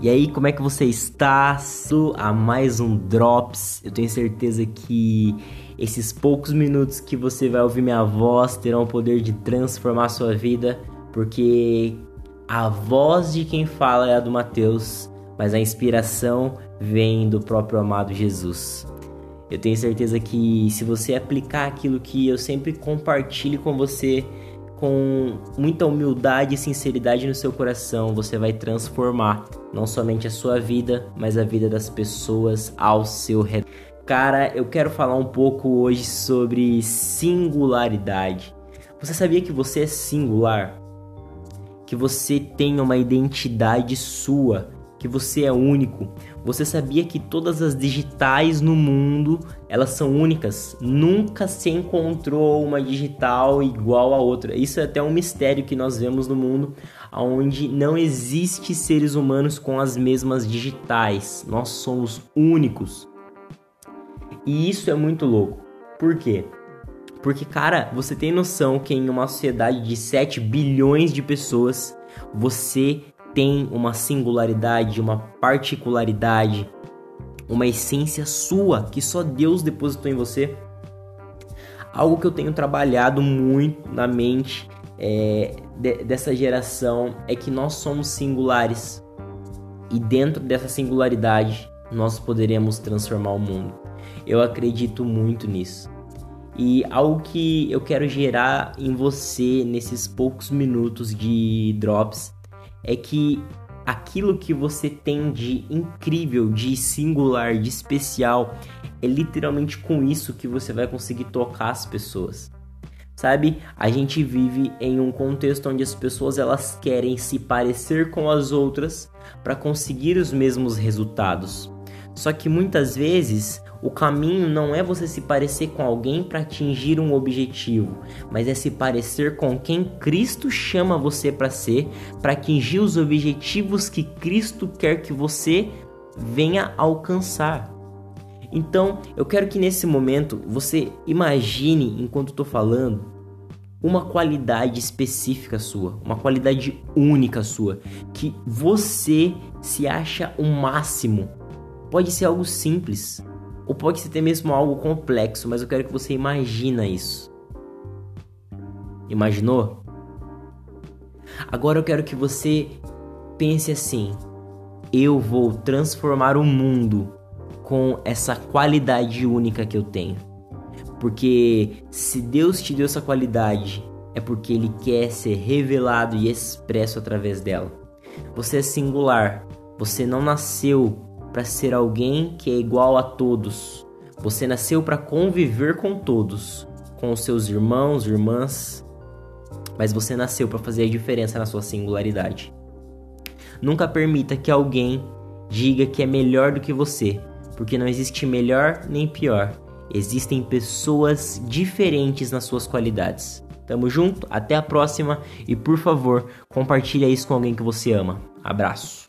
E aí, como é que você está? A mais um Drops. Eu tenho certeza que esses poucos minutos que você vai ouvir minha voz terão o poder de transformar sua vida, porque a voz de quem fala é a do Mateus, mas a inspiração vem do próprio amado Jesus. Eu tenho certeza que se você aplicar aquilo que eu sempre compartilho com você, com muita humildade e sinceridade no seu coração, você vai transformar não somente a sua vida, mas a vida das pessoas ao seu redor. Cara, eu quero falar um pouco hoje sobre singularidade. Você sabia que você é singular? Que você tem uma identidade sua que você é único. Você sabia que todas as digitais no mundo, elas são únicas? Nunca se encontrou uma digital igual a outra. Isso é até um mistério que nós vemos no mundo, onde não existe seres humanos com as mesmas digitais. Nós somos únicos. E isso é muito louco. Por quê? Porque, cara, você tem noção que em uma sociedade de 7 bilhões de pessoas, você tem uma singularidade, uma particularidade, uma essência sua que só Deus depositou em você. Algo que eu tenho trabalhado muito na mente é, de, dessa geração é que nós somos singulares e dentro dessa singularidade nós poderemos transformar o mundo. Eu acredito muito nisso. E algo que eu quero gerar em você nesses poucos minutos de drops é que aquilo que você tem de incrível, de singular, de especial, é literalmente com isso que você vai conseguir tocar as pessoas. Sabe, a gente vive em um contexto onde as pessoas elas querem se parecer com as outras para conseguir os mesmos resultados. Só que muitas vezes o caminho não é você se parecer com alguém para atingir um objetivo, mas é se parecer com quem Cristo chama você para ser, para atingir os objetivos que Cristo quer que você venha alcançar. Então, eu quero que nesse momento você imagine, enquanto estou falando, uma qualidade específica sua, uma qualidade única sua, que você se acha o máximo. Pode ser algo simples, ou pode ser até mesmo algo complexo, mas eu quero que você imagina isso. Imaginou? Agora eu quero que você pense assim: eu vou transformar o mundo com essa qualidade única que eu tenho. Porque se Deus te deu essa qualidade, é porque Ele quer ser revelado e expresso através dela. Você é singular. Você não nasceu para ser alguém que é igual a todos. Você nasceu para conviver com todos, com os seus irmãos, irmãs, mas você nasceu para fazer a diferença na sua singularidade. Nunca permita que alguém diga que é melhor do que você, porque não existe melhor nem pior. Existem pessoas diferentes nas suas qualidades. Tamo junto, até a próxima e por favor, compartilhe isso com alguém que você ama. Abraço.